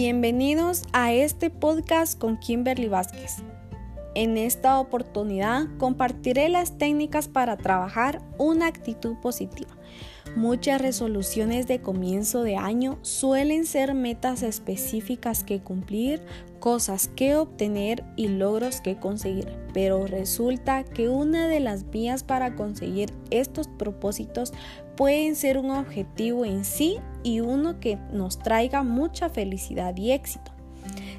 Bienvenidos a este podcast con Kimberly Vázquez. En esta oportunidad compartiré las técnicas para trabajar una actitud positiva. Muchas resoluciones de comienzo de año suelen ser metas específicas que cumplir, cosas que obtener y logros que conseguir, pero resulta que una de las vías para conseguir estos propósitos pueden ser un objetivo en sí y uno que nos traiga mucha felicidad y éxito.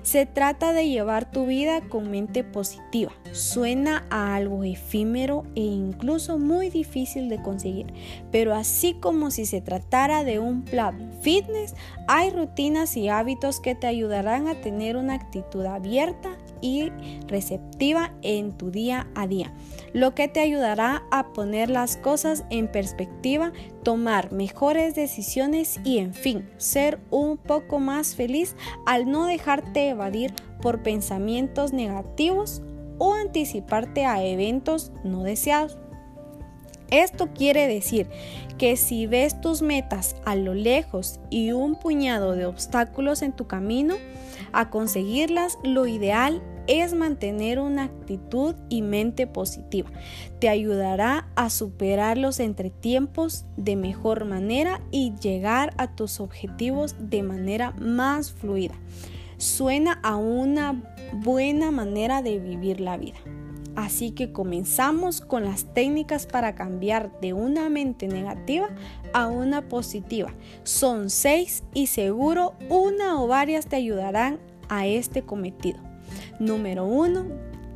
Se trata de llevar tu vida con mente positiva. Suena a algo efímero e incluso muy difícil de conseguir, pero así como si se tratara de un plan fitness, hay rutinas y hábitos que te ayudarán a tener una actitud abierta y receptiva en tu día a día, lo que te ayudará a poner las cosas en perspectiva, tomar mejores decisiones y en fin, ser un poco más feliz al no dejarte evadir por pensamientos negativos o anticiparte a eventos no deseados. Esto quiere decir que si ves tus metas a lo lejos y un puñado de obstáculos en tu camino a conseguirlas, lo ideal es mantener una actitud y mente positiva. Te ayudará a superar los entretiempos de mejor manera y llegar a tus objetivos de manera más fluida. Suena a una buena manera de vivir la vida. Así que comenzamos con las técnicas para cambiar de una mente negativa a una positiva. Son seis y seguro una o varias te ayudarán a este cometido. Número uno,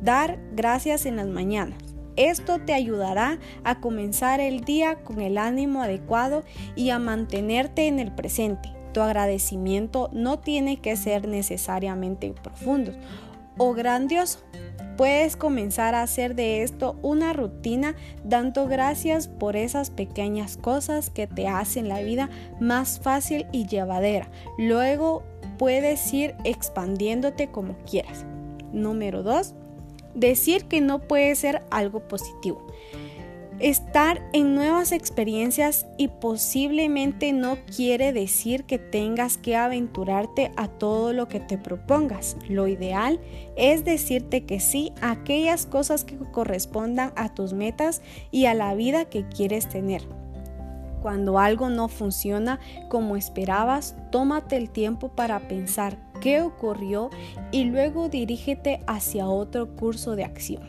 dar gracias en las mañanas. Esto te ayudará a comenzar el día con el ánimo adecuado y a mantenerte en el presente. Tu agradecimiento no tiene que ser necesariamente profundo o grandioso. Puedes comenzar a hacer de esto una rutina dando gracias por esas pequeñas cosas que te hacen la vida más fácil y llevadera. Luego puedes ir expandiéndote como quieras. Número 2. Decir que no puede ser algo positivo estar en nuevas experiencias y posiblemente no quiere decir que tengas que aventurarte a todo lo que te propongas. Lo ideal es decirte que sí a aquellas cosas que correspondan a tus metas y a la vida que quieres tener. Cuando algo no funciona como esperabas, tómate el tiempo para pensar qué ocurrió y luego dirígete hacia otro curso de acción.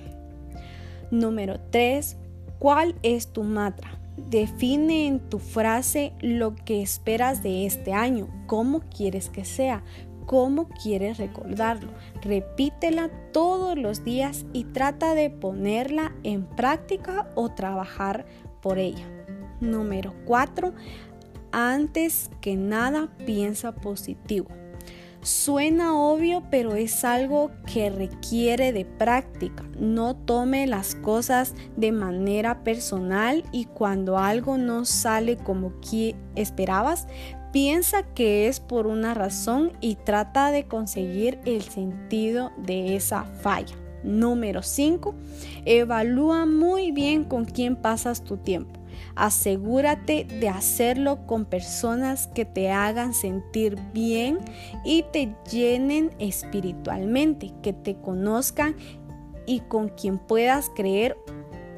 Número 3 ¿Cuál es tu mantra? Define en tu frase lo que esperas de este año, cómo quieres que sea, cómo quieres recordarlo. Repítela todos los días y trata de ponerla en práctica o trabajar por ella. Número 4. Antes que nada piensa positivo. Suena obvio, pero es algo que requiere de práctica. No tome las cosas de manera personal y cuando algo no sale como esperabas, piensa que es por una razón y trata de conseguir el sentido de esa falla. Número 5. Evalúa muy bien con quién pasas tu tiempo. Asegúrate de hacerlo con personas que te hagan sentir bien y te llenen espiritualmente, que te conozcan y con quien puedas creer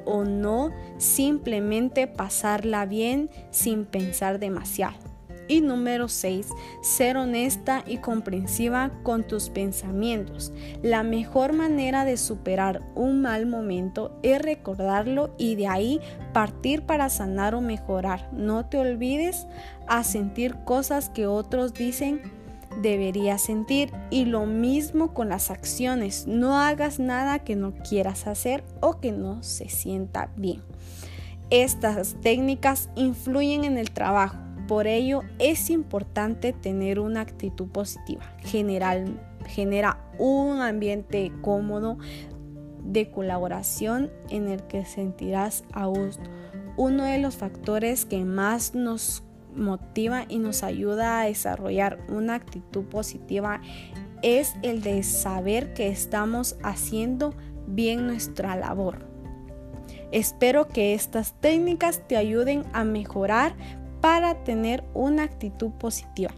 o no, simplemente pasarla bien sin pensar demasiado. Y número 6, ser honesta y comprensiva con tus pensamientos. La mejor manera de superar un mal momento es recordarlo y de ahí partir para sanar o mejorar. No te olvides a sentir cosas que otros dicen deberías sentir y lo mismo con las acciones. No hagas nada que no quieras hacer o que no se sienta bien. Estas técnicas influyen en el trabajo por ello es importante tener una actitud positiva. Genera un ambiente cómodo de colaboración en el que sentirás a gusto. Uno de los factores que más nos motiva y nos ayuda a desarrollar una actitud positiva es el de saber que estamos haciendo bien nuestra labor. Espero que estas técnicas te ayuden a mejorar para tener una actitud positiva.